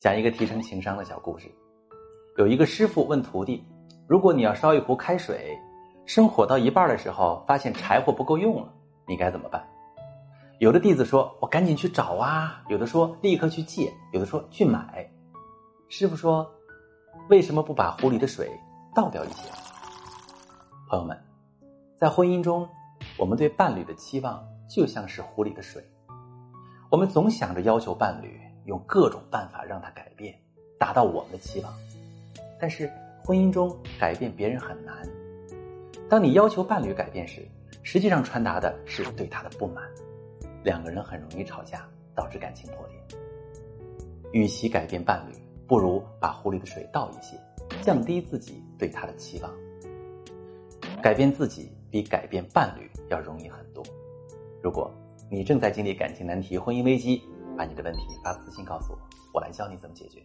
讲一个提升情商的小故事。有一个师傅问徒弟：“如果你要烧一壶开水，生火到一半的时候，发现柴火不够用了，你该怎么办？”有的弟子说：“我赶紧去找啊！”有的说：“立刻去借。”有的说：“去买。”师傅说：“为什么不把壶里的水倒掉一些？”朋友们，在婚姻中，我们对伴侣的期望就像是壶里的水，我们总想着要求伴侣。用各种办法让他改变，达到我们的期望。但是婚姻中改变别人很难。当你要求伴侣改变时，实际上传达的是对他的不满。两个人很容易吵架，导致感情破裂。与其改变伴侣，不如把壶里的水倒一些，降低自己对他的期望。改变自己比改变伴侣要容易很多。如果你正在经历感情难题、婚姻危机，把你的问题发私信告诉我，我来教你怎么解决。